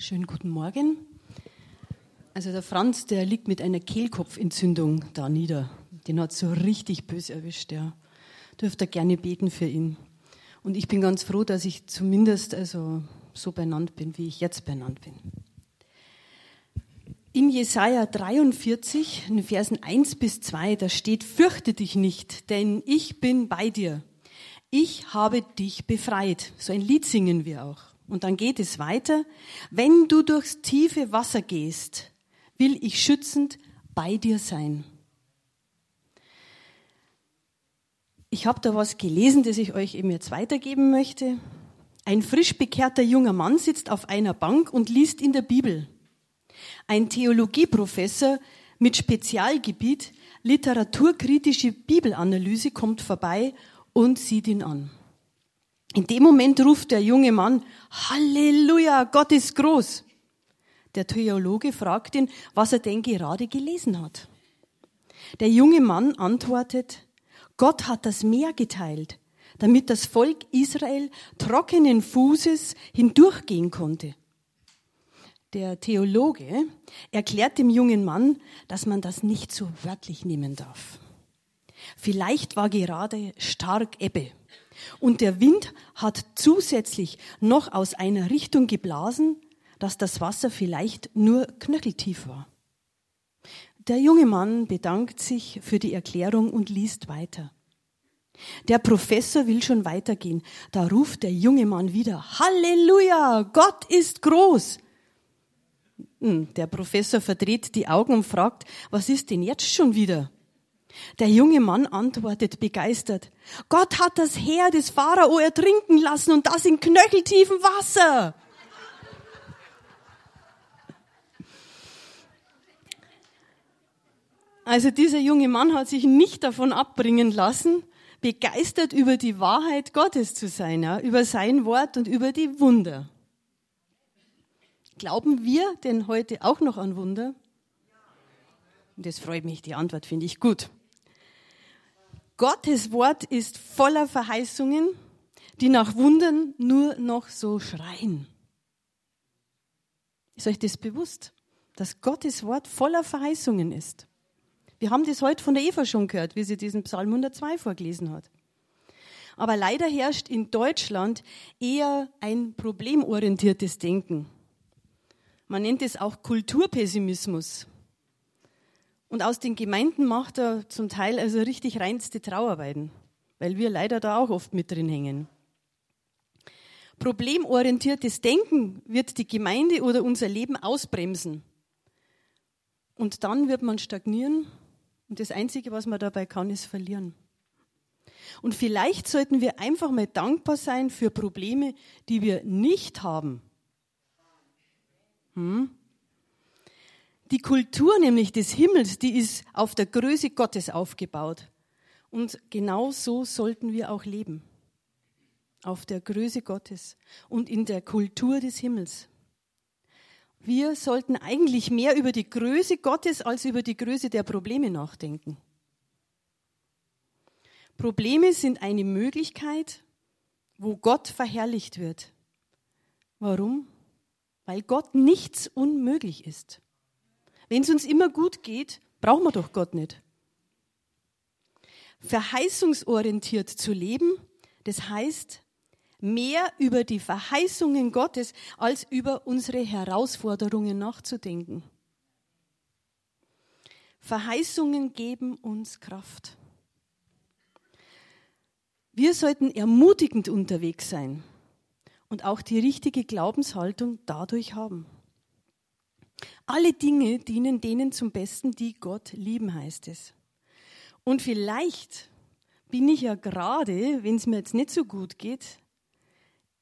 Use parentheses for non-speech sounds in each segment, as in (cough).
Schönen guten Morgen. Also der Franz, der liegt mit einer Kehlkopfentzündung da nieder. Den hat so richtig böse erwischt, ja. Dürft gerne beten für ihn. Und ich bin ganz froh, dass ich zumindest also so benannt bin, wie ich jetzt benannt bin. In Jesaja 43, in Versen 1 bis 2, da steht, fürchte dich nicht, denn ich bin bei dir. Ich habe dich befreit. So ein Lied singen wir auch. Und dann geht es weiter. Wenn du durchs tiefe Wasser gehst, will ich schützend bei dir sein. Ich habe da was gelesen, das ich euch eben jetzt weitergeben möchte. Ein frisch bekehrter junger Mann sitzt auf einer Bank und liest in der Bibel. Ein Theologieprofessor mit Spezialgebiet literaturkritische Bibelanalyse kommt vorbei und sieht ihn an. In dem Moment ruft der junge Mann, Halleluja, Gott ist groß. Der Theologe fragt ihn, was er denn gerade gelesen hat. Der junge Mann antwortet, Gott hat das Meer geteilt, damit das Volk Israel trockenen Fußes hindurchgehen konnte. Der Theologe erklärt dem jungen Mann, dass man das nicht so wörtlich nehmen darf. Vielleicht war gerade stark Ebbe und der Wind hat zusätzlich noch aus einer Richtung geblasen, dass das Wasser vielleicht nur knöcheltief war. Der junge Mann bedankt sich für die Erklärung und liest weiter. Der Professor will schon weitergehen. Da ruft der junge Mann wieder, Halleluja, Gott ist groß. Hm, der Professor verdreht die Augen und fragt, was ist denn jetzt schon wieder? Der junge Mann antwortet begeistert, Gott hat das Heer des Pharao ertrinken lassen und das in knöcheltiefem Wasser. Also dieser junge Mann hat sich nicht davon abbringen lassen, begeistert über die Wahrheit Gottes zu sein, ja, über sein Wort und über die Wunder. Glauben wir denn heute auch noch an Wunder? Das freut mich, die Antwort finde ich gut. Gottes Wort ist voller Verheißungen, die nach Wundern nur noch so schreien. Ist euch das bewusst, dass Gottes Wort voller Verheißungen ist? Wir haben das heute von der Eva schon gehört, wie sie diesen Psalm 102 vorgelesen hat. Aber leider herrscht in Deutschland eher ein problemorientiertes Denken. Man nennt es auch Kulturpessimismus. Und aus den Gemeinden macht er zum Teil also richtig reinste Trauarbeiten, weil wir leider da auch oft mit drin hängen. Problemorientiertes Denken wird die Gemeinde oder unser Leben ausbremsen. Und dann wird man stagnieren und das Einzige, was man dabei kann, ist verlieren. Und vielleicht sollten wir einfach mal dankbar sein für Probleme, die wir nicht haben. Hm? Die Kultur nämlich des Himmels, die ist auf der Größe Gottes aufgebaut. Und genau so sollten wir auch leben. Auf der Größe Gottes und in der Kultur des Himmels. Wir sollten eigentlich mehr über die Größe Gottes als über die Größe der Probleme nachdenken. Probleme sind eine Möglichkeit, wo Gott verherrlicht wird. Warum? Weil Gott nichts unmöglich ist. Wenn es uns immer gut geht, brauchen wir doch Gott nicht. Verheißungsorientiert zu leben, das heißt, mehr über die Verheißungen Gottes als über unsere Herausforderungen nachzudenken. Verheißungen geben uns Kraft. Wir sollten ermutigend unterwegs sein und auch die richtige Glaubenshaltung dadurch haben. Alle Dinge dienen denen zum Besten, die Gott lieben, heißt es. Und vielleicht bin ich ja gerade, wenn es mir jetzt nicht so gut geht,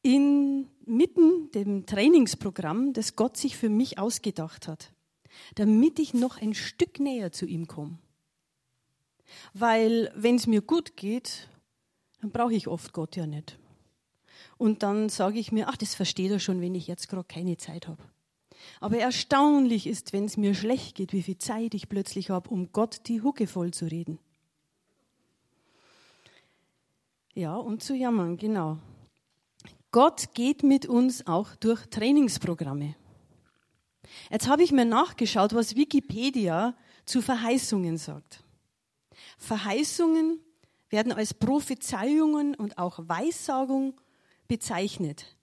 inmitten dem Trainingsprogramm, das Gott sich für mich ausgedacht hat, damit ich noch ein Stück näher zu ihm komme. Weil wenn es mir gut geht, dann brauche ich oft Gott ja nicht. Und dann sage ich mir, ach, das versteht er schon, wenn ich jetzt gerade keine Zeit habe. Aber erstaunlich ist, wenn es mir schlecht geht, wie viel Zeit ich plötzlich habe, um Gott die Hucke voll zu reden. Ja, und zu jammern, genau. Gott geht mit uns auch durch Trainingsprogramme. Jetzt habe ich mir nachgeschaut, was Wikipedia zu Verheißungen sagt. Verheißungen werden als Prophezeiungen und auch Weissagung bezeichnet.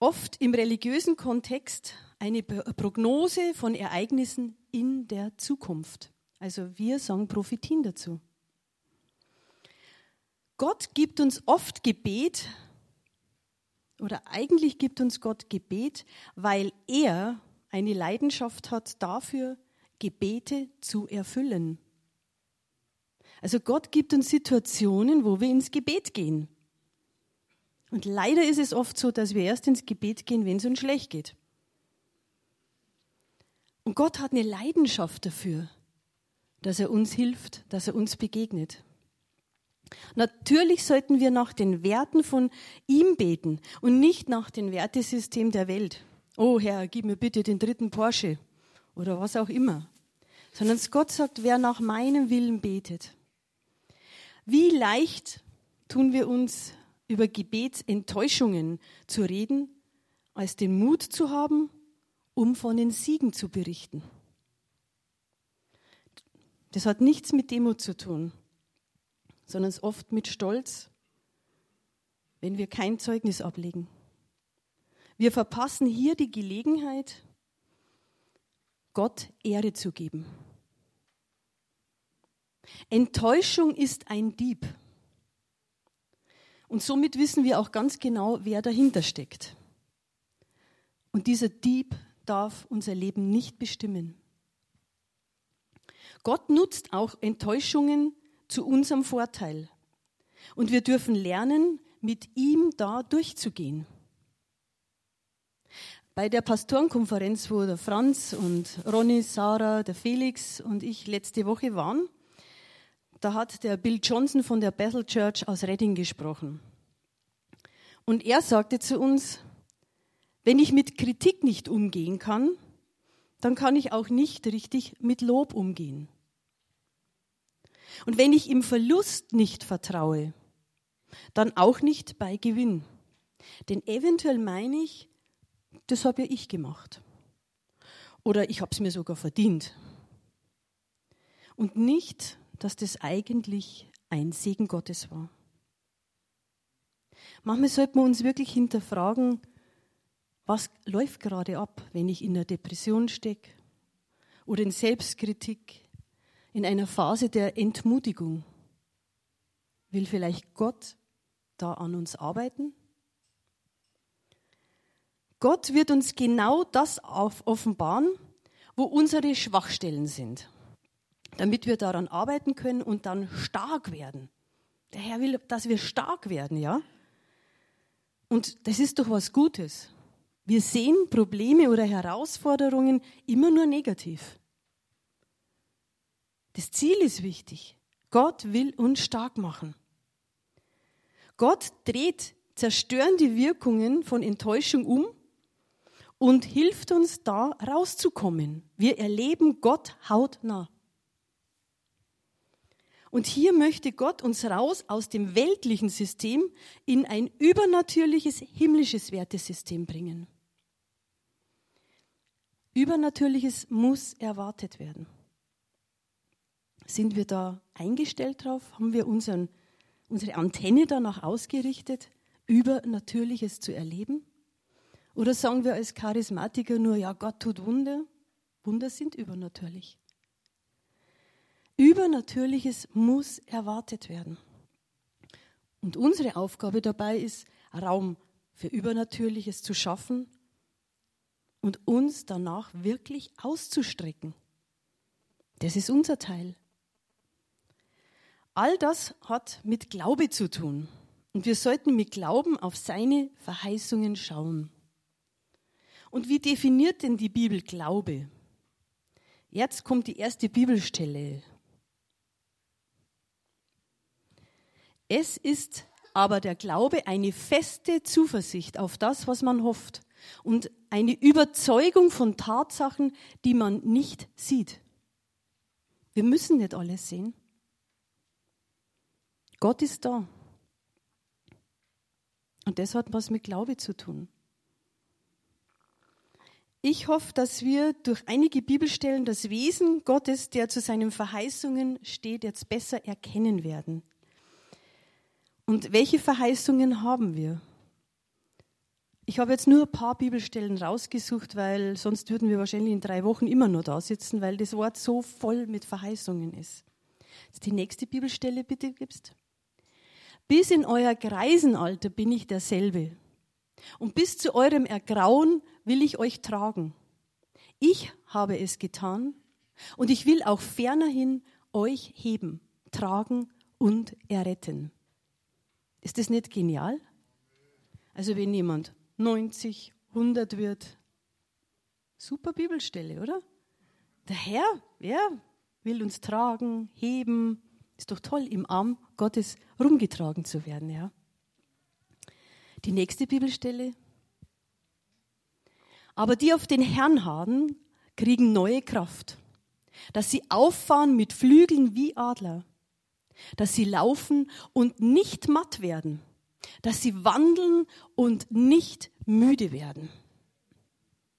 Oft im religiösen Kontext eine Prognose von Ereignissen in der Zukunft. Also wir sagen Prophetien dazu. Gott gibt uns oft Gebet, oder eigentlich gibt uns Gott Gebet, weil er eine Leidenschaft hat dafür, Gebete zu erfüllen. Also Gott gibt uns Situationen, wo wir ins Gebet gehen. Und leider ist es oft so, dass wir erst ins Gebet gehen, wenn es uns schlecht geht. Und Gott hat eine Leidenschaft dafür, dass er uns hilft, dass er uns begegnet. Natürlich sollten wir nach den Werten von ihm beten und nicht nach dem Wertesystem der Welt. Oh Herr, gib mir bitte den dritten Porsche oder was auch immer. Sondern Gott sagt, wer nach meinem Willen betet. Wie leicht tun wir uns über Gebetsenttäuschungen zu reden, als den Mut zu haben, um von den Siegen zu berichten. Das hat nichts mit Demut zu tun, sondern es oft mit Stolz, wenn wir kein Zeugnis ablegen. Wir verpassen hier die Gelegenheit, Gott Ehre zu geben. Enttäuschung ist ein Dieb. Und somit wissen wir auch ganz genau, wer dahinter steckt. Und dieser Dieb darf unser Leben nicht bestimmen. Gott nutzt auch Enttäuschungen zu unserem Vorteil. Und wir dürfen lernen, mit ihm da durchzugehen. Bei der Pastorenkonferenz, wo der Franz und Ronny, Sarah, der Felix und ich letzte Woche waren, da hat der Bill Johnson von der Bethel Church aus Redding gesprochen. Und er sagte zu uns, wenn ich mit Kritik nicht umgehen kann, dann kann ich auch nicht richtig mit Lob umgehen. Und wenn ich im Verlust nicht vertraue, dann auch nicht bei Gewinn. Denn eventuell meine ich, das habe ja ich gemacht. Oder ich habe es mir sogar verdient. Und nicht, dass das eigentlich ein Segen Gottes war. Manchmal sollten wir uns wirklich hinterfragen, was läuft gerade ab, wenn ich in der Depression stecke oder in Selbstkritik, in einer Phase der Entmutigung. Will vielleicht Gott da an uns arbeiten? Gott wird uns genau das offenbaren, wo unsere Schwachstellen sind damit wir daran arbeiten können und dann stark werden. Der Herr will, dass wir stark werden, ja? Und das ist doch was Gutes. Wir sehen Probleme oder Herausforderungen immer nur negativ. Das Ziel ist wichtig. Gott will uns stark machen. Gott dreht zerstörende Wirkungen von Enttäuschung um und hilft uns da rauszukommen. Wir erleben Gott hautnah. Und hier möchte Gott uns raus aus dem weltlichen System in ein übernatürliches himmlisches Wertesystem bringen. Übernatürliches muss erwartet werden. Sind wir da eingestellt drauf? Haben wir unseren, unsere Antenne danach ausgerichtet, Übernatürliches zu erleben? Oder sagen wir als Charismatiker nur, ja, Gott tut Wunder? Wunder sind übernatürlich. Übernatürliches muss erwartet werden. Und unsere Aufgabe dabei ist, Raum für Übernatürliches zu schaffen und uns danach wirklich auszustrecken. Das ist unser Teil. All das hat mit Glaube zu tun. Und wir sollten mit Glauben auf seine Verheißungen schauen. Und wie definiert denn die Bibel Glaube? Jetzt kommt die erste Bibelstelle. Es ist aber der Glaube eine feste Zuversicht auf das, was man hofft und eine Überzeugung von Tatsachen, die man nicht sieht. Wir müssen nicht alles sehen. Gott ist da. Und das hat was mit Glaube zu tun. Ich hoffe, dass wir durch einige Bibelstellen das Wesen Gottes, der zu seinen Verheißungen steht, jetzt besser erkennen werden. Und welche Verheißungen haben wir? Ich habe jetzt nur ein paar Bibelstellen rausgesucht, weil sonst würden wir wahrscheinlich in drei Wochen immer nur da sitzen, weil das Wort so voll mit Verheißungen ist. Jetzt die nächste Bibelstelle bitte gibst. Bis in euer Greisenalter bin ich derselbe. Und bis zu eurem Ergrauen will ich euch tragen. Ich habe es getan und ich will auch fernerhin euch heben, tragen und erretten. Ist das nicht genial? Also wenn jemand 90, 100 wird, super Bibelstelle, oder? Der Herr, er will uns tragen, heben. Ist doch toll, im Arm Gottes rumgetragen zu werden, ja. Die nächste Bibelstelle. Aber die auf den Herrn haben, kriegen neue Kraft, dass sie auffahren mit Flügeln wie Adler, dass sie laufen und nicht matt werden, dass sie wandeln und nicht müde werden.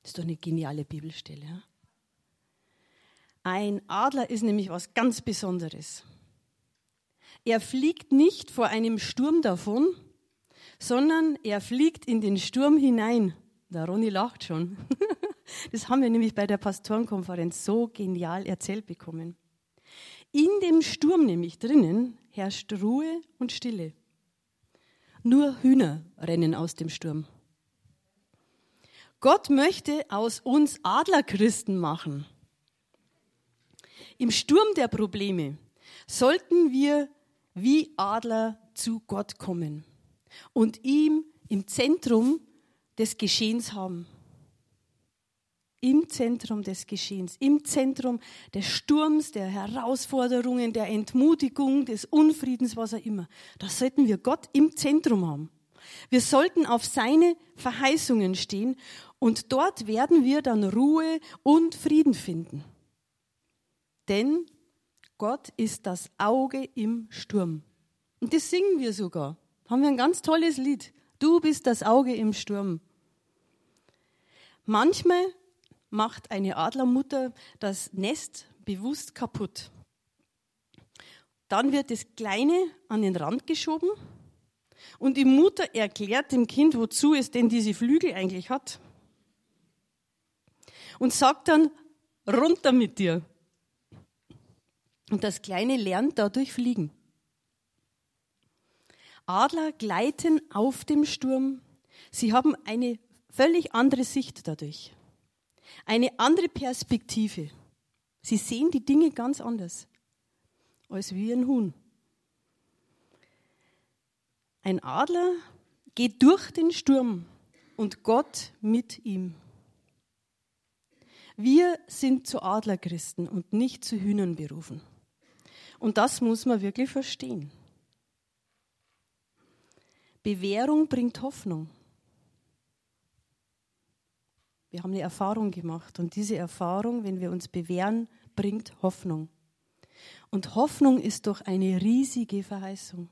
Das ist doch eine geniale Bibelstelle. Ja? Ein Adler ist nämlich was ganz Besonderes. Er fliegt nicht vor einem Sturm davon, sondern er fliegt in den Sturm hinein. Der Ronny lacht schon. (laughs) Das haben wir nämlich bei der Pastorenkonferenz so genial erzählt bekommen. In dem Sturm nämlich drinnen herrscht Ruhe und Stille. Nur Hühner rennen aus dem Sturm. Gott möchte aus uns Adlerchristen machen. Im Sturm der Probleme sollten wir wie Adler zu Gott kommen und ihm im Zentrum des Geschehens haben. Im Zentrum des Geschehens, im Zentrum des Sturms, der Herausforderungen, der Entmutigung, des Unfriedens, was auch immer. Da sollten wir Gott im Zentrum haben. Wir sollten auf seine Verheißungen stehen und dort werden wir dann Ruhe und Frieden finden. Denn Gott ist das Auge im Sturm. Und das singen wir sogar. Haben wir ein ganz tolles Lied. Du bist das Auge im Sturm. Manchmal macht eine Adlermutter das Nest bewusst kaputt. Dann wird das Kleine an den Rand geschoben und die Mutter erklärt dem Kind, wozu es denn diese Flügel eigentlich hat. Und sagt dann, runter mit dir. Und das Kleine lernt dadurch fliegen. Adler gleiten auf dem Sturm. Sie haben eine völlig andere Sicht dadurch. Eine andere Perspektive. Sie sehen die Dinge ganz anders als wie ein Huhn. Ein Adler geht durch den Sturm und Gott mit ihm. Wir sind zu Adlerchristen und nicht zu Hühnern berufen. Und das muss man wirklich verstehen. Bewährung bringt Hoffnung. Wir haben eine Erfahrung gemacht und diese Erfahrung, wenn wir uns bewähren, bringt Hoffnung. Und Hoffnung ist doch eine riesige Verheißung.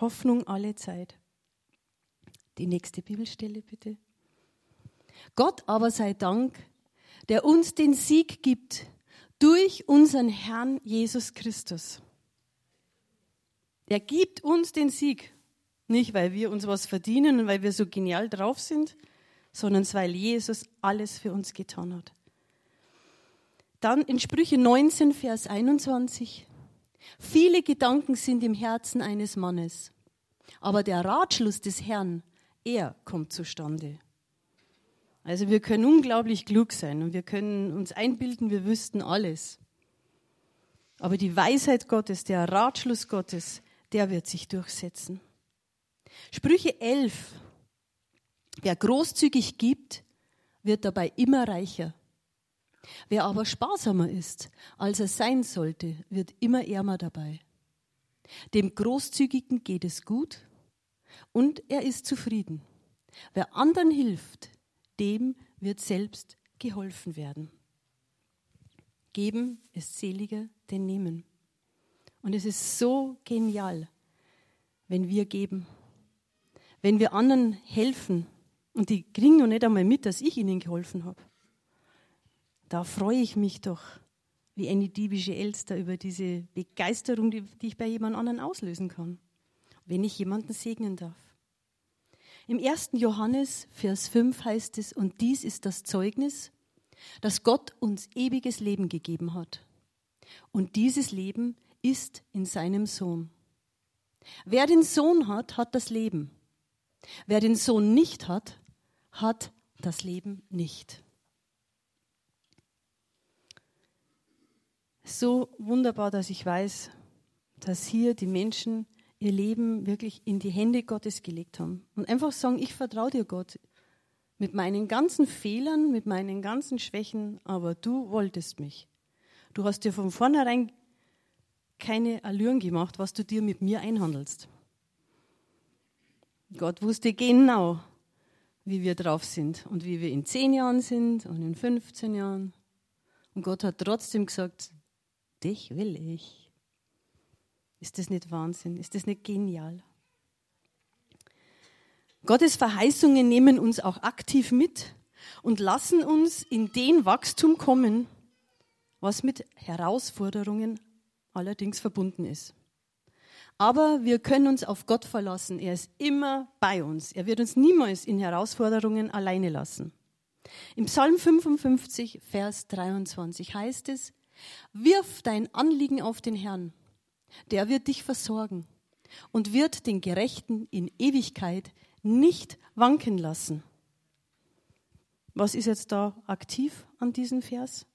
Hoffnung alle Zeit. Die nächste Bibelstelle bitte. Gott aber sei Dank, der uns den Sieg gibt durch unseren Herrn Jesus Christus. Er gibt uns den Sieg. Nicht, weil wir uns was verdienen und weil wir so genial drauf sind, sondern weil Jesus alles für uns getan hat. Dann in Sprüche 19, Vers 21. Viele Gedanken sind im Herzen eines Mannes, aber der Ratschluss des Herrn, er kommt zustande. Also wir können unglaublich klug sein und wir können uns einbilden, wir wüssten alles. Aber die Weisheit Gottes, der Ratschluss Gottes, der wird sich durchsetzen. Sprüche 11. Wer großzügig gibt, wird dabei immer reicher. Wer aber sparsamer ist, als er sein sollte, wird immer ärmer dabei. Dem Großzügigen geht es gut und er ist zufrieden. Wer anderen hilft, dem wird selbst geholfen werden. Geben ist seliger denn nehmen. Und es ist so genial, wenn wir geben, wenn wir anderen helfen Und die kriegen noch nicht einmal mit, dass ich ihnen geholfen habe. Da freue ich mich doch, wie eine diebische Elster, über diese Begeisterung, die, die ich bei jemand anderen auslösen kann, wenn ich jemanden segnen darf. Im 1. Johannes, Vers 5 heißt es, und dies ist das Zeugnis, dass Gott uns ewiges Leben gegeben hat. Und dieses Leben ist in seinem Sohn. Wer den Sohn hat, hat das Leben. Wer den Sohn nicht hat, hat das Leben nicht. So wunderbar, dass ich weiß, dass hier die Menschen ihr Leben wirklich in die Hände Gottes gelegt haben und einfach sagen, ich vertraue dir Gott mit meinen ganzen Fehlern, mit meinen ganzen Schwächen, aber du wolltest mich. Du hast dir von vornherein keine Allüren gemacht, was du dir mit mir einhandelst. Gott wusste genau, wie wir drauf sind und wie wir in zehn Jahren sind und in 15 Jahren. Und Gott hat trotzdem gesagt, dich will ich. Ist das nicht Wahnsinn? Ist das nicht genial? Gottes Verheißungen nehmen uns auch aktiv mit und lassen uns in den Wachstum kommen, was mit Herausforderungen allerdings verbunden ist. Aber wir können uns auf Gott verlassen. Er ist immer bei uns. Er wird uns niemals in Herausforderungen alleine lassen. Im Psalm 55, Vers 23 heißt es, Wirf dein Anliegen auf den Herrn, der wird dich versorgen und wird den Gerechten in Ewigkeit nicht wanken lassen. Was ist jetzt da aktiv an diesem Vers?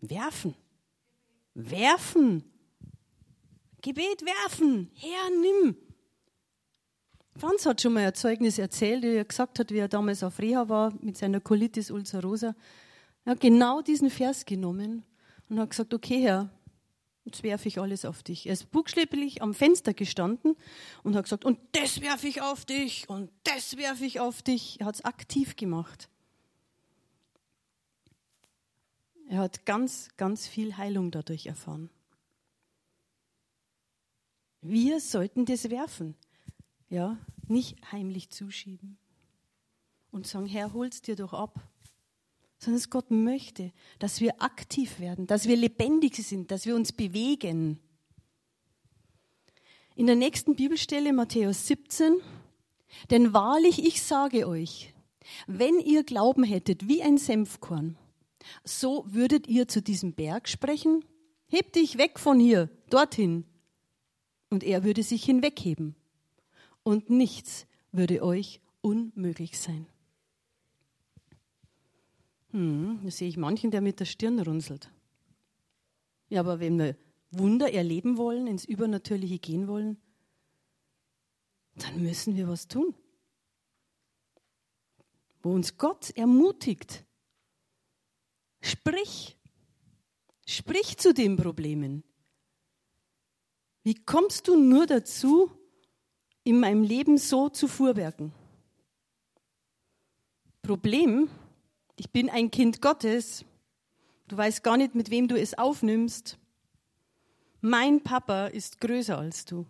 Werfen. Werfen. Gebet werfen. Herr, nimm. Franz hat schon mal ein Zeugnis erzählt, wie er gesagt hat, wie er damals auf Reha war mit seiner Colitis ulcerosa. Er hat genau diesen Vers genommen und hat gesagt, okay Herr, jetzt werfe ich alles auf dich. Er ist buchstäblich am Fenster gestanden und hat gesagt, und das werfe ich auf dich und das werfe ich auf dich. Er hat es aktiv gemacht. Er hat ganz, ganz viel Heilung dadurch erfahren. Wir sollten das werfen. Ja, nicht heimlich zuschieben und sagen, Herr, hol's dir doch ab. Sondern Gott möchte, dass wir aktiv werden, dass wir lebendig sind, dass wir uns bewegen. In der nächsten Bibelstelle, Matthäus 17, denn wahrlich, ich sage euch, wenn ihr Glauben hättet wie ein Senfkorn, so würdet ihr zu diesem Berg sprechen, heb dich weg von hier, dorthin. Und er würde sich hinwegheben. Und nichts würde euch unmöglich sein. Hm, da sehe ich manchen, der mit der Stirn runzelt. Ja, aber wenn wir Wunder erleben wollen, ins Übernatürliche gehen wollen, dann müssen wir was tun. Wo uns Gott ermutigt, Sprich. Sprich zu den Problemen. Wie kommst du nur dazu, in meinem Leben so zu fuhrwerken? Problem, ich bin ein Kind Gottes. Du weißt gar nicht, mit wem du es aufnimmst. Mein Papa ist größer als du.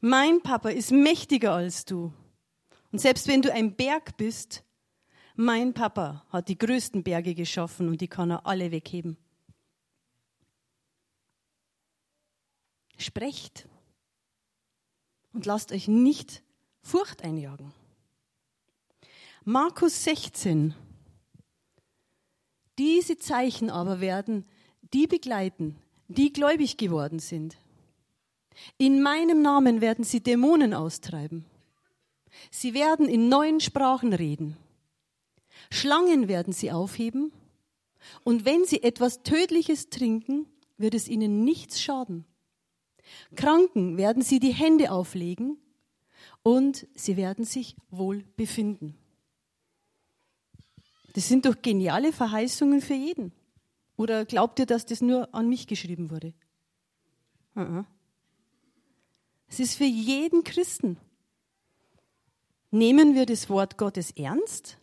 Mein Papa ist mächtiger als du. Und selbst wenn du ein Berg bist, mein Papa hat die größten Berge geschaffen und die kann er alle wegheben. Sprecht und lasst euch nicht Furcht einjagen. Markus 16. Diese Zeichen aber werden die begleiten, die gläubig geworden sind. In meinem Namen werden sie Dämonen austreiben. Sie werden in neuen Sprachen reden. Schlangen werden sie aufheben und wenn sie etwas Tödliches trinken, wird es ihnen nichts schaden. Kranken werden sie die Hände auflegen und sie werden sich wohl befinden. Das sind doch geniale Verheißungen für jeden. Oder glaubt ihr, dass das nur an mich geschrieben wurde? Es ist für jeden Christen. Nehmen wir das Wort Gottes ernst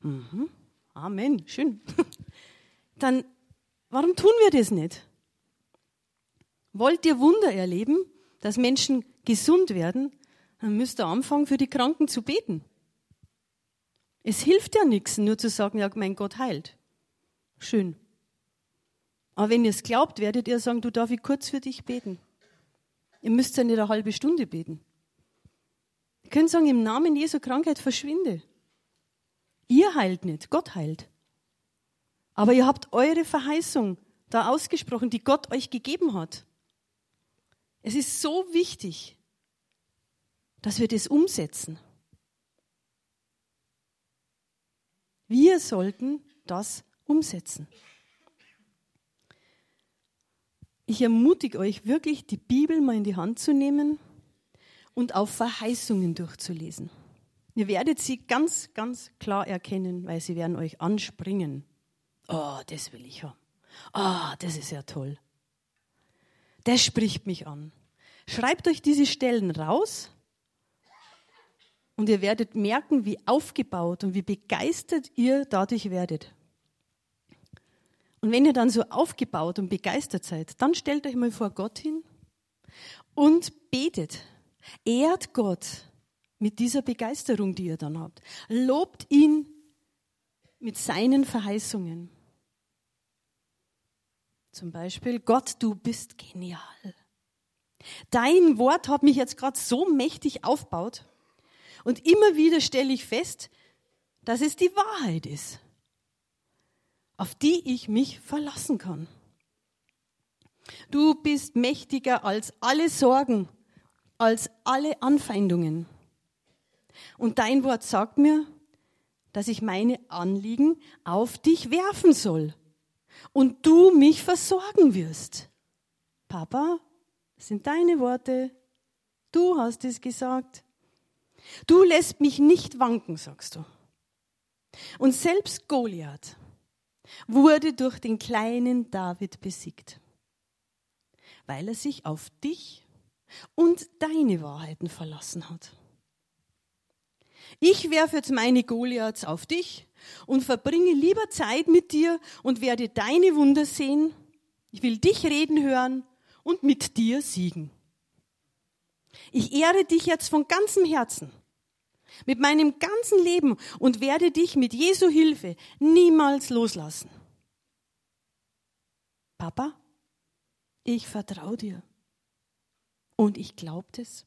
Mhm. Amen, schön. (laughs) Dann, warum tun wir das nicht? Wollt ihr Wunder erleben? dass Menschen gesund werden, dann müsst ihr anfangen, für die Kranken zu beten. Es hilft ja nichts, nur zu sagen, ja, mein Gott heilt. Schön. Aber wenn ihr es glaubt, werdet ihr sagen, du darf ich kurz für dich beten. Ihr müsst ja nicht eine halbe Stunde beten. Ihr könnt sagen, im Namen Jesu Krankheit verschwinde. Ihr heilt nicht, Gott heilt. Aber ihr habt eure Verheißung da ausgesprochen, die Gott euch gegeben hat. Es ist so wichtig, dass wir das umsetzen. Wir sollten das umsetzen. Ich ermutige euch wirklich, die Bibel mal in die Hand zu nehmen und auf Verheißungen durchzulesen. Ihr werdet sie ganz, ganz klar erkennen, weil sie werden euch anspringen. Oh, das will ich haben. Oh, das ist ja toll. Das spricht mich an. Schreibt euch diese Stellen raus und ihr werdet merken, wie aufgebaut und wie begeistert ihr dadurch werdet. Und wenn ihr dann so aufgebaut und begeistert seid, dann stellt euch mal vor Gott hin und betet. Ehrt Gott mit dieser Begeisterung, die ihr dann habt. Lobt ihn mit seinen Verheißungen. Zum Beispiel, Gott, du bist genial. Dein Wort hat mich jetzt gerade so mächtig aufgebaut und immer wieder stelle ich fest, dass es die Wahrheit ist auf die ich mich verlassen kann. Du bist mächtiger als alle Sorgen, als alle Anfeindungen. Und dein Wort sagt mir, dass ich meine Anliegen auf dich werfen soll und du mich versorgen wirst. Papa, das sind deine Worte. Du hast es gesagt. Du lässt mich nicht wanken, sagst du. Und selbst Goliath, wurde durch den kleinen David besiegt, weil er sich auf dich und deine Wahrheiten verlassen hat. Ich werfe jetzt meine Goliaths auf dich und verbringe lieber Zeit mit dir und werde deine Wunder sehen. Ich will dich reden hören und mit dir siegen. Ich ehre dich jetzt von ganzem Herzen mit meinem ganzen Leben und werde dich mit Jesu Hilfe niemals loslassen. Papa, ich vertraue dir. Und ich glaube das.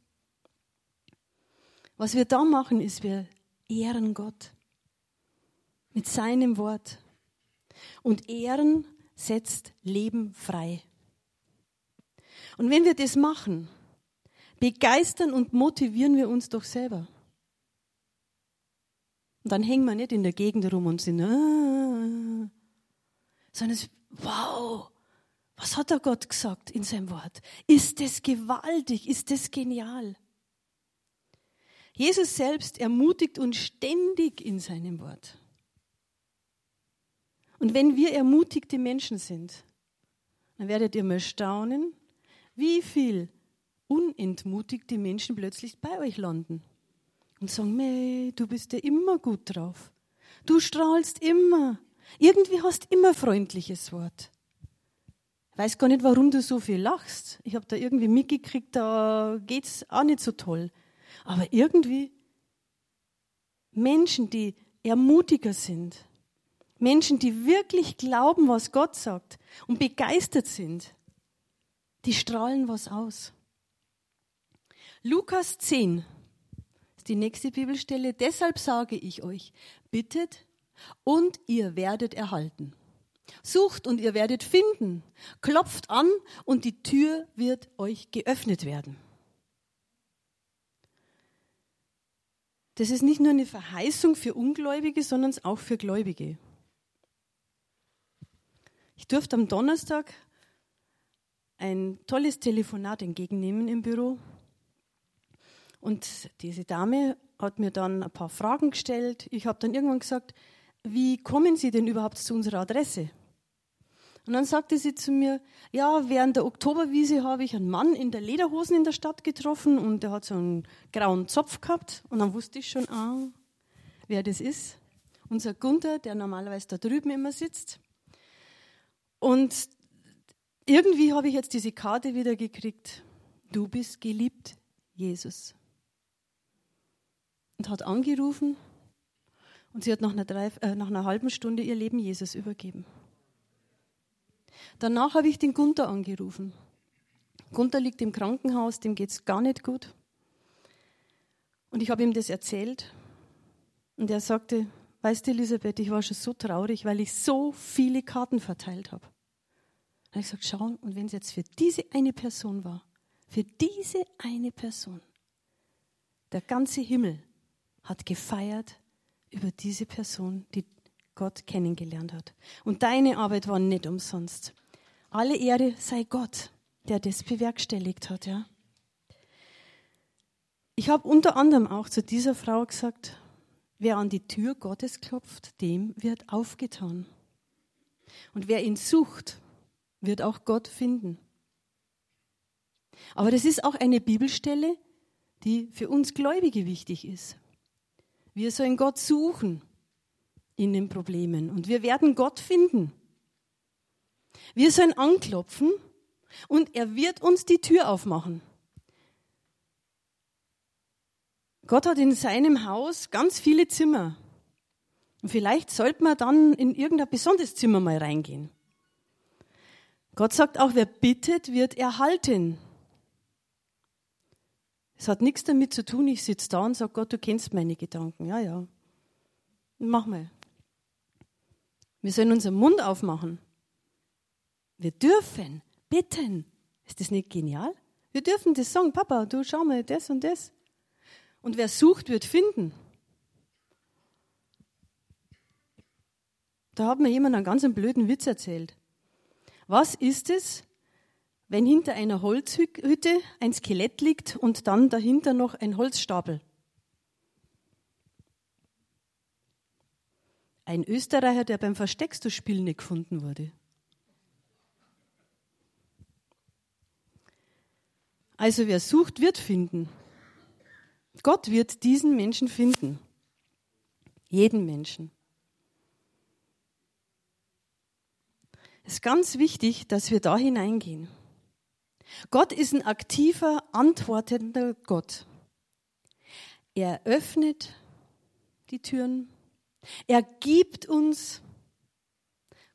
Was wir da machen, ist, wir ehren Gott mit seinem Wort. Und Ehren setzt Leben frei. Und wenn wir das machen, begeistern und motivieren wir uns doch selber. Und dann hängen wir nicht in der Gegend rum und sind, ah, sondern wow, was hat der Gott gesagt in seinem Wort? Ist das gewaltig? Ist das genial? Jesus selbst ermutigt uns ständig in seinem Wort. Und wenn wir ermutigte Menschen sind, dann werdet ihr mal staunen, wie viel unentmutigte Menschen plötzlich bei euch landen und sagen, Mei, du bist ja immer gut drauf. Du strahlst immer. Irgendwie hast immer freundliches Wort. Ich weiß gar nicht, warum du so viel lachst. Ich habe da irgendwie mitgekriegt, da geht's auch nicht so toll. Aber irgendwie Menschen, die ermutiger sind, Menschen, die wirklich glauben, was Gott sagt und begeistert sind, die strahlen was aus. Lukas 10, ist die nächste Bibelstelle. Deshalb sage ich euch, bittet und ihr werdet erhalten. Sucht und ihr werdet finden. Klopft an und die Tür wird euch geöffnet werden. Das ist nicht nur eine Verheißung für Ungläubige, sondern auch für Gläubige. Ich durfte am Donnerstag ein tolles Telefonat entgegennehmen im Büro und diese Dame hat mir dann ein paar Fragen gestellt. Ich habe dann irgendwann gesagt, wie kommen Sie denn überhaupt zu unserer Adresse? Und dann sagte sie zu mir, ja, während der Oktoberwiese habe ich einen Mann in der Lederhosen in der Stadt getroffen und der hat so einen grauen Zopf gehabt. Und dann wusste ich schon, ah, wer das ist. Unser Gunther, der normalerweise da drüben immer sitzt. Und irgendwie habe ich jetzt diese Karte wieder gekriegt du bist geliebt, Jesus. Und hat angerufen und sie hat nach einer, drei, äh, nach einer halben Stunde ihr Leben Jesus übergeben. Danach habe ich den Gunther angerufen. Gunther liegt im Krankenhaus, dem geht es gar nicht gut. Und ich habe ihm das erzählt. Und er sagte, weißt du, Elisabeth, ich war schon so traurig, weil ich so viele Karten verteilt habe. Und ich gesagt, schau, und wenn es jetzt für diese eine Person war, für diese eine Person, der ganze Himmel hat gefeiert über diese Person, die Gott kennengelernt hat. Und deine Arbeit war nicht umsonst. Alle Ehre sei Gott, der das bewerkstelligt hat, ja. Ich habe unter anderem auch zu dieser Frau gesagt, wer an die Tür Gottes klopft, dem wird aufgetan. Und wer ihn sucht, wird auch Gott finden. Aber das ist auch eine Bibelstelle, die für uns Gläubige wichtig ist. Wir sollen Gott suchen in den Problemen und wir werden Gott finden. Wir sollen anklopfen und er wird uns die Tür aufmachen. Gott hat in seinem Haus ganz viele Zimmer. Und vielleicht sollte man dann in irgendein besonderes Zimmer mal reingehen. Gott sagt auch, wer bittet, wird erhalten. Es hat nichts damit zu tun, ich sitze da und sage, Gott, du kennst meine Gedanken. Ja, ja. Mach mal. Wir sollen unseren Mund aufmachen. Wir dürfen bitten. Ist das nicht genial? Wir dürfen das sagen, Papa, du schau mal das und das. Und wer sucht, wird finden. Da hat mir jemand einen ganz blöden Witz erzählt. Was ist es, wenn hinter einer Holzhütte ein Skelett liegt und dann dahinter noch ein Holzstapel? Ein Österreicher, der beim Versteckst du Spiel nicht gefunden wurde. Also wer sucht, wird finden. Gott wird diesen Menschen finden. Jeden Menschen. Es ist ganz wichtig, dass wir da hineingehen. Gott ist ein aktiver, antwortender Gott. Er öffnet die Türen. Er gibt uns.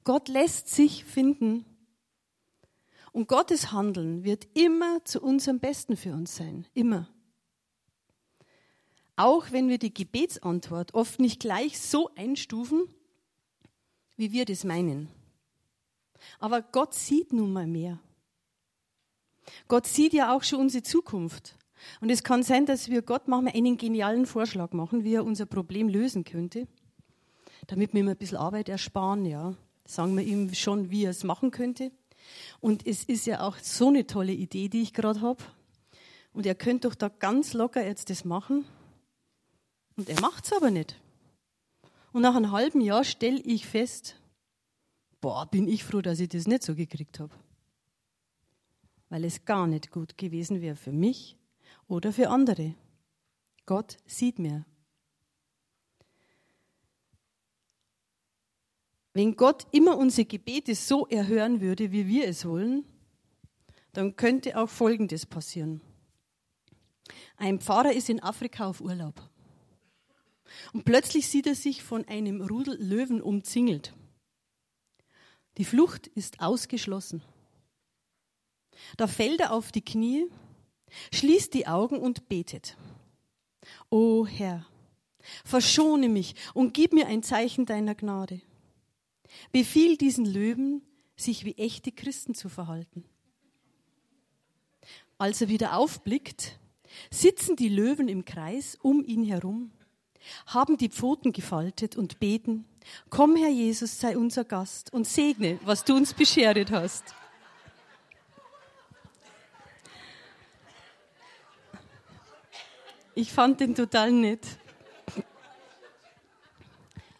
Gott lässt sich finden. Und Gottes Handeln wird immer zu unserem Besten für uns sein. Immer. Auch wenn wir die Gebetsantwort oft nicht gleich so einstufen, wie wir das meinen. Aber Gott sieht nun mal mehr. Gott sieht ja auch schon unsere Zukunft. Und es kann sein, dass wir Gott manchmal einen genialen Vorschlag machen, wie er unser Problem lösen könnte, damit wir ihm ein bisschen Arbeit ersparen, ja. Sagen wir ihm schon, wie er es machen könnte. Und es ist ja auch so eine tolle Idee, die ich gerade habe. Und er könnte doch da ganz locker jetzt das machen. Und er macht es aber nicht. Und nach einem halben Jahr stelle ich fest, boah, bin ich froh, dass ich das nicht so gekriegt habe. Weil es gar nicht gut gewesen wäre für mich oder für andere. Gott sieht mir. Wenn Gott immer unsere Gebete so erhören würde, wie wir es wollen, dann könnte auch Folgendes passieren. Ein Pfarrer ist in Afrika auf Urlaub. Und plötzlich sieht er sich von einem Rudel Löwen umzingelt. Die Flucht ist ausgeschlossen. Da fällt er auf die Knie, schließt die Augen und betet. O Herr, verschone mich und gib mir ein Zeichen deiner Gnade. Befiehl diesen Löwen, sich wie echte Christen zu verhalten. Als er wieder aufblickt, sitzen die Löwen im Kreis um ihn herum, haben die Pfoten gefaltet und beten, Komm, Herr Jesus, sei unser Gast und segne, was du uns beschert hast. Ich fand den total nett.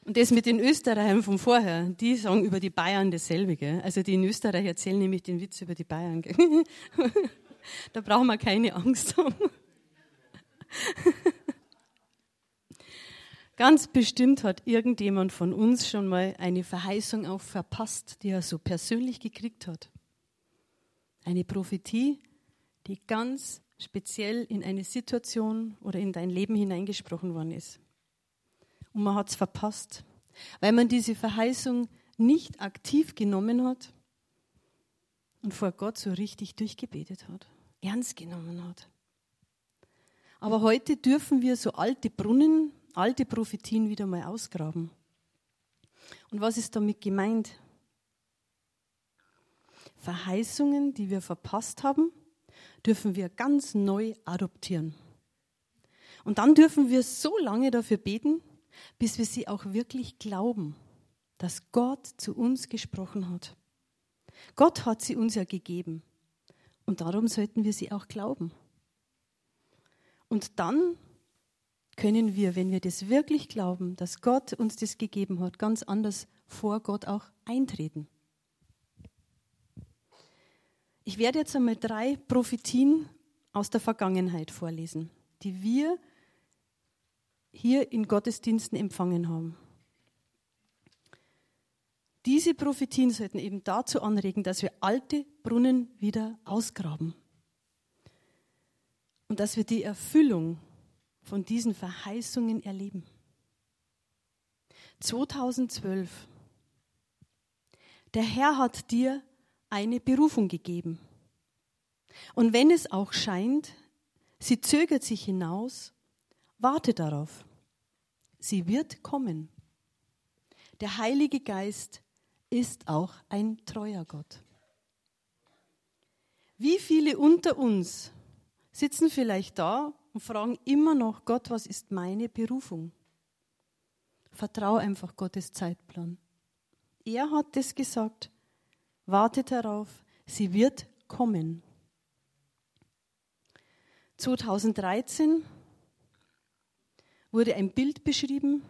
Und das mit den Österreichern von vorher, die sagen über die Bayern dasselbe. Gell? Also die in Österreich erzählen nämlich den Witz über die Bayern. Gell? (laughs) da brauchen wir keine Angst haben. (laughs) Ganz bestimmt hat irgendjemand von uns schon mal eine Verheißung auch verpasst, die er so persönlich gekriegt hat. Eine Prophetie, die ganz speziell in eine Situation oder in dein Leben hineingesprochen worden ist. Und man hat es verpasst, weil man diese Verheißung nicht aktiv genommen hat und vor Gott so richtig durchgebetet hat, ernst genommen hat. Aber heute dürfen wir so alte Brunnen, alte Prophetien wieder mal ausgraben. Und was ist damit gemeint? Verheißungen, die wir verpasst haben, dürfen wir ganz neu adoptieren. Und dann dürfen wir so lange dafür beten, bis wir sie auch wirklich glauben, dass Gott zu uns gesprochen hat. Gott hat sie uns ja gegeben. Und darum sollten wir sie auch glauben. Und dann können wir, wenn wir das wirklich glauben, dass Gott uns das gegeben hat, ganz anders vor Gott auch eintreten. Ich werde jetzt einmal drei Prophetien aus der Vergangenheit vorlesen, die wir hier in Gottesdiensten empfangen haben. Diese Prophetien sollten eben dazu anregen, dass wir alte Brunnen wieder ausgraben und dass wir die Erfüllung von diesen Verheißungen erleben. 2012. Der Herr hat dir eine Berufung gegeben. Und wenn es auch scheint, sie zögert sich hinaus, warte darauf. Sie wird kommen. Der Heilige Geist ist auch ein treuer Gott. Wie viele unter uns sitzen vielleicht da und fragen immer noch, Gott, was ist meine Berufung? Vertraue einfach Gottes Zeitplan. Er hat es gesagt. Wartet darauf, sie wird kommen. 2013 wurde ein Bild beschrieben.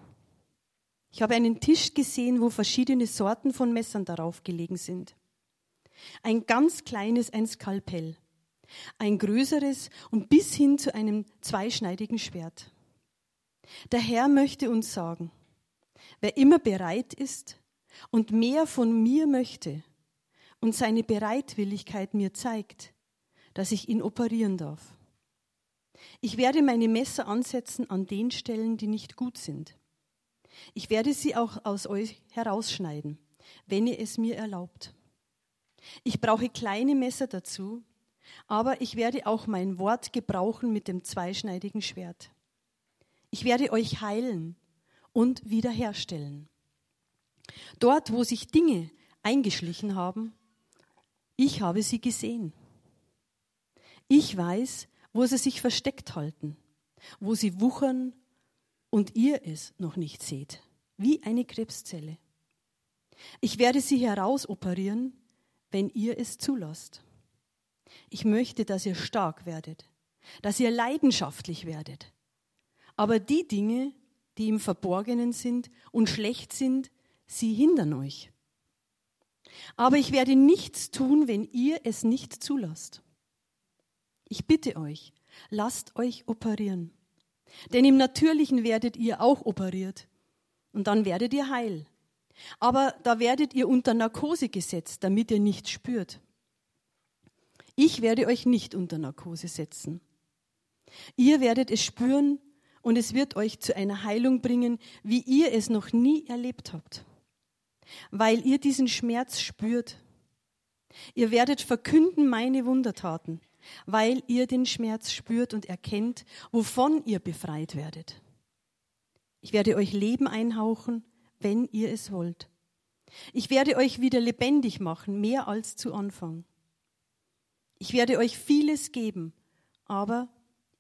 Ich habe einen Tisch gesehen, wo verschiedene Sorten von Messern darauf gelegen sind. Ein ganz kleines, ein Skalpell ein größeres und bis hin zu einem zweischneidigen Schwert. Der Herr möchte uns sagen, wer immer bereit ist und mehr von mir möchte und seine Bereitwilligkeit mir zeigt, dass ich ihn operieren darf. Ich werde meine Messer ansetzen an den Stellen, die nicht gut sind. Ich werde sie auch aus euch herausschneiden, wenn ihr es mir erlaubt. Ich brauche kleine Messer dazu, aber ich werde auch mein Wort gebrauchen mit dem zweischneidigen Schwert. Ich werde euch heilen und wiederherstellen. Dort, wo sich Dinge eingeschlichen haben, ich habe sie gesehen. Ich weiß, wo sie sich versteckt halten, wo sie wuchern und ihr es noch nicht seht, wie eine Krebszelle. Ich werde sie herausoperieren, wenn ihr es zulasst. Ich möchte, dass ihr stark werdet, dass ihr leidenschaftlich werdet. Aber die Dinge, die im Verborgenen sind und schlecht sind, sie hindern euch. Aber ich werde nichts tun, wenn ihr es nicht zulasst. Ich bitte euch, lasst euch operieren. Denn im Natürlichen werdet ihr auch operiert. Und dann werdet ihr heil. Aber da werdet ihr unter Narkose gesetzt, damit ihr nichts spürt. Ich werde euch nicht unter Narkose setzen. Ihr werdet es spüren und es wird euch zu einer Heilung bringen, wie ihr es noch nie erlebt habt. Weil ihr diesen Schmerz spürt. Ihr werdet verkünden meine Wundertaten, weil ihr den Schmerz spürt und erkennt, wovon ihr befreit werdet. Ich werde euch Leben einhauchen, wenn ihr es wollt. Ich werde euch wieder lebendig machen, mehr als zu Anfang. Ich werde euch vieles geben, aber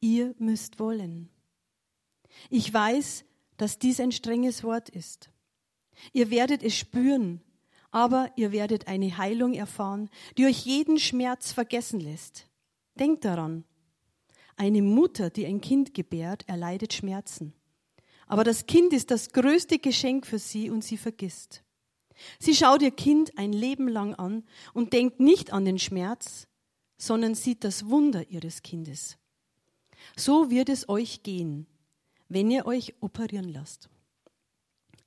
ihr müsst wollen. Ich weiß, dass dies ein strenges Wort ist. Ihr werdet es spüren, aber ihr werdet eine Heilung erfahren, die euch jeden Schmerz vergessen lässt. Denkt daran, eine Mutter, die ein Kind gebärt, erleidet Schmerzen. Aber das Kind ist das größte Geschenk für sie und sie vergisst. Sie schaut ihr Kind ein Leben lang an und denkt nicht an den Schmerz, sondern sieht das Wunder ihres Kindes. So wird es euch gehen, wenn ihr euch operieren lasst.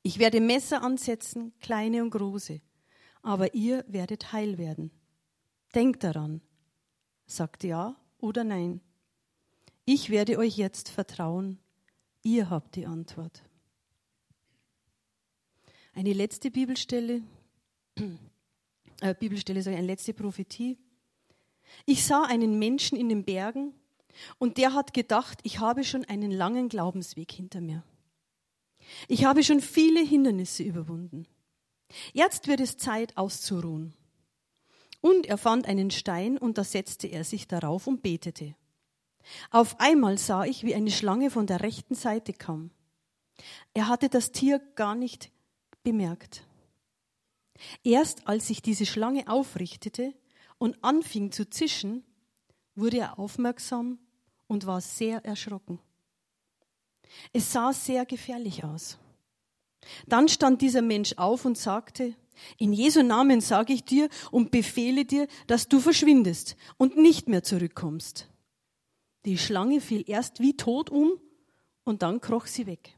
Ich werde Messer ansetzen, kleine und große, aber ihr werdet heil werden. Denkt daran, sagt ja oder nein? Ich werde euch jetzt vertrauen. Ihr habt die Antwort. Eine letzte Bibelstelle, (clears throat) äh, Bibelstelle, sage eine letzte Prophetie. Ich sah einen Menschen in den Bergen und der hat gedacht, ich habe schon einen langen Glaubensweg hinter mir. Ich habe schon viele Hindernisse überwunden. Jetzt wird es Zeit auszuruhen. Und er fand einen Stein und da setzte er sich darauf und betete. Auf einmal sah ich, wie eine Schlange von der rechten Seite kam. Er hatte das Tier gar nicht bemerkt. Erst als sich diese Schlange aufrichtete und anfing zu zischen, wurde er aufmerksam und war sehr erschrocken. Es sah sehr gefährlich aus. Dann stand dieser Mensch auf und sagte, in Jesu Namen sage ich dir und befehle dir, dass du verschwindest und nicht mehr zurückkommst. Die Schlange fiel erst wie tot um und dann kroch sie weg.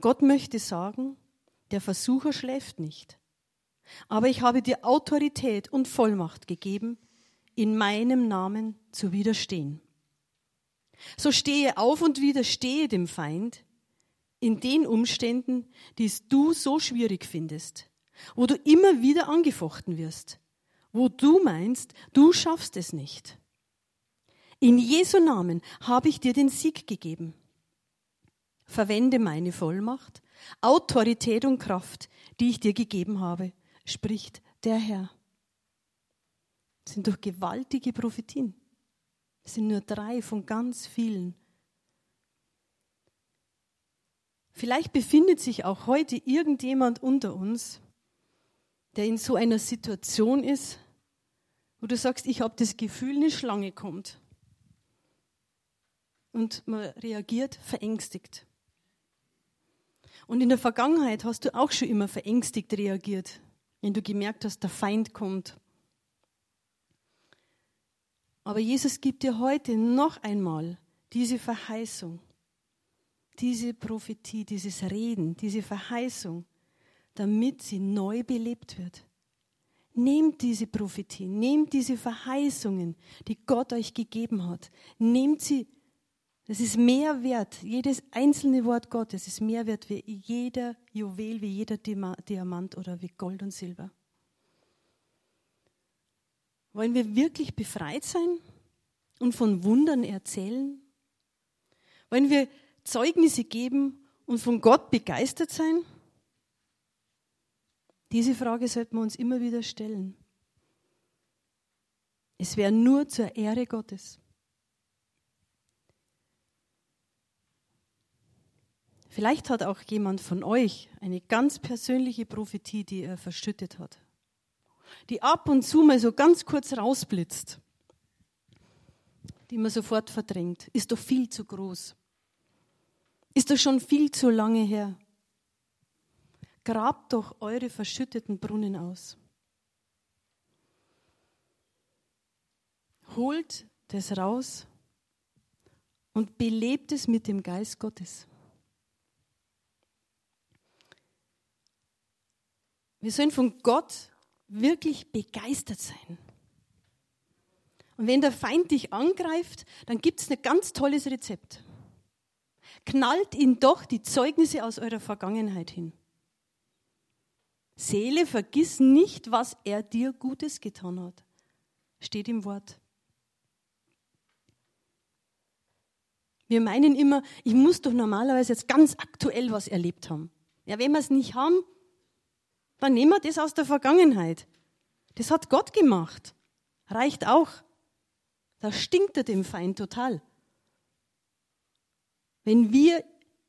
Gott möchte sagen, der Versucher schläft nicht. Aber ich habe dir Autorität und Vollmacht gegeben, in meinem Namen zu widerstehen. So stehe auf und widerstehe dem Feind in den Umständen, die du so schwierig findest, wo du immer wieder angefochten wirst, wo du meinst, du schaffst es nicht. In Jesu Namen habe ich dir den Sieg gegeben. Verwende meine Vollmacht, Autorität und Kraft, die ich dir gegeben habe, spricht der Herr. Das sind doch gewaltige Prophetien. Das sind nur drei von ganz vielen. Vielleicht befindet sich auch heute irgendjemand unter uns, der in so einer Situation ist, wo du sagst, ich habe das Gefühl, eine Schlange kommt. Und man reagiert verängstigt. Und in der Vergangenheit hast du auch schon immer verängstigt reagiert, wenn du gemerkt hast, der Feind kommt. Aber Jesus gibt dir heute noch einmal diese Verheißung, diese Prophetie, dieses Reden, diese Verheißung, damit sie neu belebt wird. Nehmt diese Prophetie, nehmt diese Verheißungen, die Gott euch gegeben hat, nehmt sie. Das ist mehr wert, jedes einzelne Wort Gottes ist mehr wert wie jeder Juwel, wie jeder Diamant oder wie Gold und Silber. Wollen wir wirklich befreit sein und von Wundern erzählen? Wollen wir Zeugnisse geben und von Gott begeistert sein? Diese Frage sollten wir uns immer wieder stellen. Es wäre nur zur Ehre Gottes. Vielleicht hat auch jemand von euch eine ganz persönliche Prophetie, die er verschüttet hat die ab und zu mal so ganz kurz rausblitzt, die man sofort verdrängt, ist doch viel zu groß. Ist doch schon viel zu lange her. Grabt doch eure verschütteten Brunnen aus. Holt das raus und belebt es mit dem Geist Gottes. Wir sollen von Gott wirklich begeistert sein. Und wenn der Feind dich angreift, dann gibt es ein ganz tolles Rezept. Knallt ihn doch die Zeugnisse aus eurer Vergangenheit hin. Seele, vergiss nicht, was er dir Gutes getan hat. Steht im Wort. Wir meinen immer, ich muss doch normalerweise jetzt ganz aktuell was erlebt haben. Ja, wenn wir es nicht haben, dann nehmen wir das aus der Vergangenheit. Das hat Gott gemacht. Reicht auch. Da stinkt er dem Feind total. Wenn wir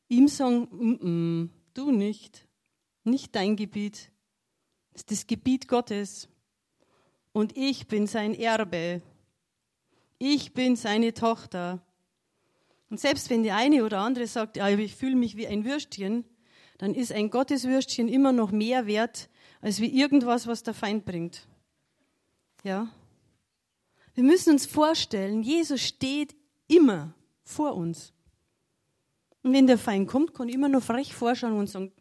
ihm sagen, mm -mm, du nicht, nicht dein Gebiet, das ist das Gebiet Gottes und ich bin sein Erbe, ich bin seine Tochter. Und selbst wenn die eine oder andere sagt, ja, ich fühle mich wie ein Würstchen, dann ist ein Gotteswürstchen immer noch mehr wert, als wie irgendwas, was der Feind bringt. Ja? Wir müssen uns vorstellen, Jesus steht immer vor uns. Und wenn der Feind kommt, kann ich immer noch frech vorschauen und sagen,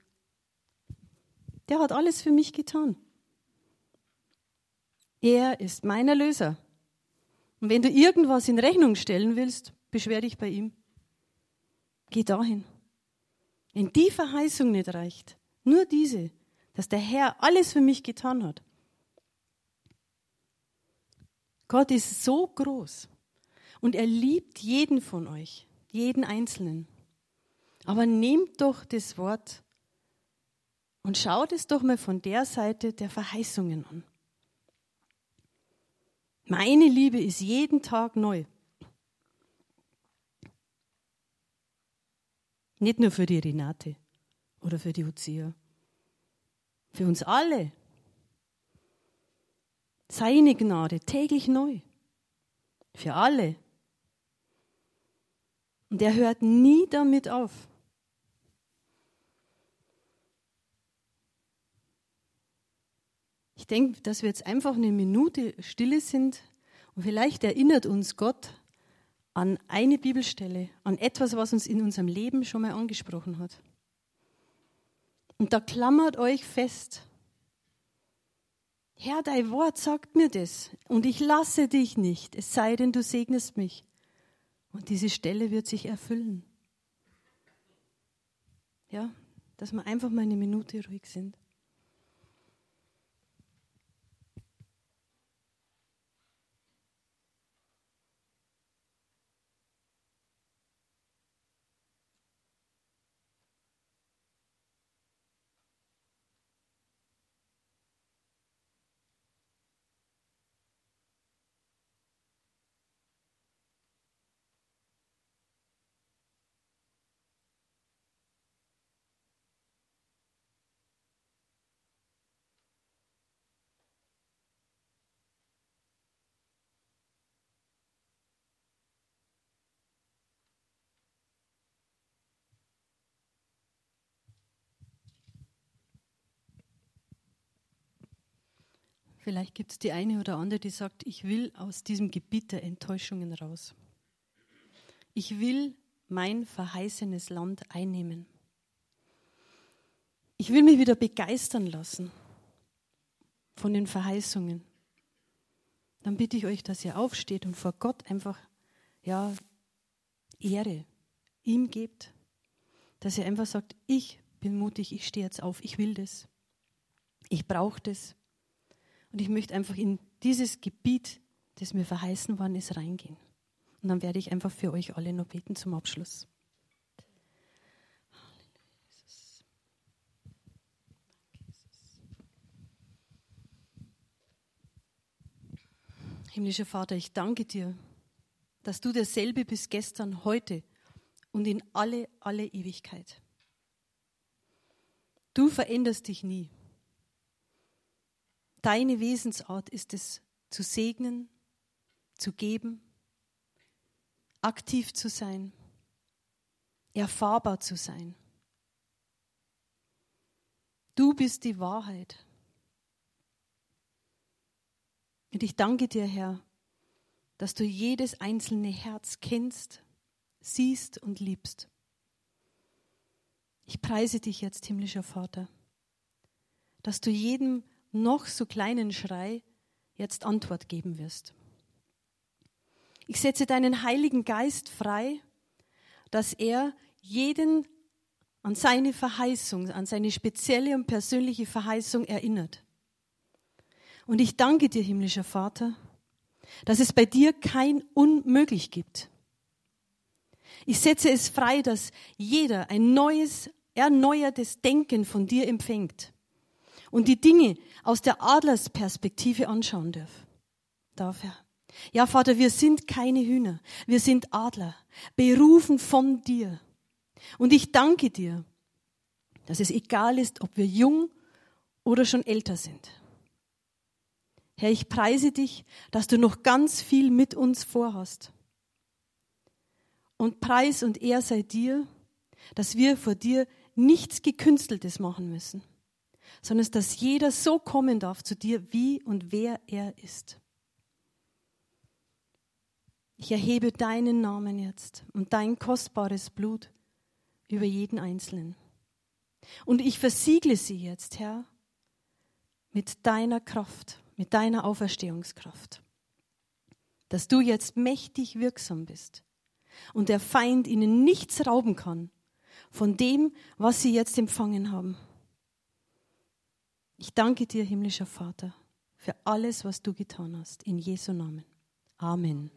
der hat alles für mich getan. Er ist mein Erlöser. Und wenn du irgendwas in Rechnung stellen willst, beschwer dich bei ihm. Geh dahin. Wenn die Verheißung nicht reicht, nur diese, dass der Herr alles für mich getan hat. Gott ist so groß und er liebt jeden von euch, jeden Einzelnen. Aber nehmt doch das Wort und schaut es doch mal von der Seite der Verheißungen an. Meine Liebe ist jeden Tag neu. Nicht nur für die Renate oder für die Lucia. Für uns alle. Seine Gnade täglich neu. Für alle. Und er hört nie damit auf. Ich denke, dass wir jetzt einfach eine Minute stille sind und vielleicht erinnert uns Gott an eine Bibelstelle, an etwas, was uns in unserem Leben schon mal angesprochen hat. Und da klammert euch fest. Herr, dein Wort sagt mir das und ich lasse dich nicht, es sei denn, du segnest mich. Und diese Stelle wird sich erfüllen. Ja, dass wir einfach mal eine Minute ruhig sind. Vielleicht gibt es die eine oder andere, die sagt, ich will aus diesem Gebiet der Enttäuschungen raus. Ich will mein verheißenes Land einnehmen. Ich will mich wieder begeistern lassen von den Verheißungen. Dann bitte ich euch, dass ihr aufsteht und vor Gott einfach ja Ehre ihm gebt, dass ihr einfach sagt, ich bin mutig, ich stehe jetzt auf, ich will das. Ich brauche das. Und ich möchte einfach in dieses Gebiet, das mir verheißen worden ist, reingehen. Und dann werde ich einfach für euch alle noch beten zum Abschluss. Himmlischer Vater, ich danke dir, dass du derselbe bist gestern, heute und in alle, alle Ewigkeit. Du veränderst dich nie. Deine Wesensart ist es, zu segnen, zu geben, aktiv zu sein, erfahrbar zu sein. Du bist die Wahrheit. Und ich danke dir, Herr, dass du jedes einzelne Herz kennst, siehst und liebst. Ich preise dich jetzt, himmlischer Vater, dass du jedem noch so kleinen Schrei jetzt Antwort geben wirst. Ich setze deinen Heiligen Geist frei, dass er jeden an seine Verheißung, an seine spezielle und persönliche Verheißung erinnert. Und ich danke dir, himmlischer Vater, dass es bei dir kein Unmöglich gibt. Ich setze es frei, dass jeder ein neues, erneuertes Denken von dir empfängt und die Dinge aus der Adlersperspektive anschauen darf. darf er. Ja, Vater, wir sind keine Hühner, wir sind Adler, berufen von dir. Und ich danke dir, dass es egal ist, ob wir jung oder schon älter sind. Herr, ich preise dich, dass du noch ganz viel mit uns vorhast. Und Preis und Ehr sei dir, dass wir vor dir nichts Gekünsteltes machen müssen sondern dass jeder so kommen darf zu dir, wie und wer er ist. Ich erhebe deinen Namen jetzt und dein kostbares Blut über jeden Einzelnen. Und ich versiegle sie jetzt, Herr, mit deiner Kraft, mit deiner Auferstehungskraft. dass du jetzt mächtig wirksam bist und der Feind ihnen nichts rauben kann von dem, was sie jetzt empfangen haben. Ich danke dir, himmlischer Vater, für alles, was du getan hast. In Jesu Namen. Amen.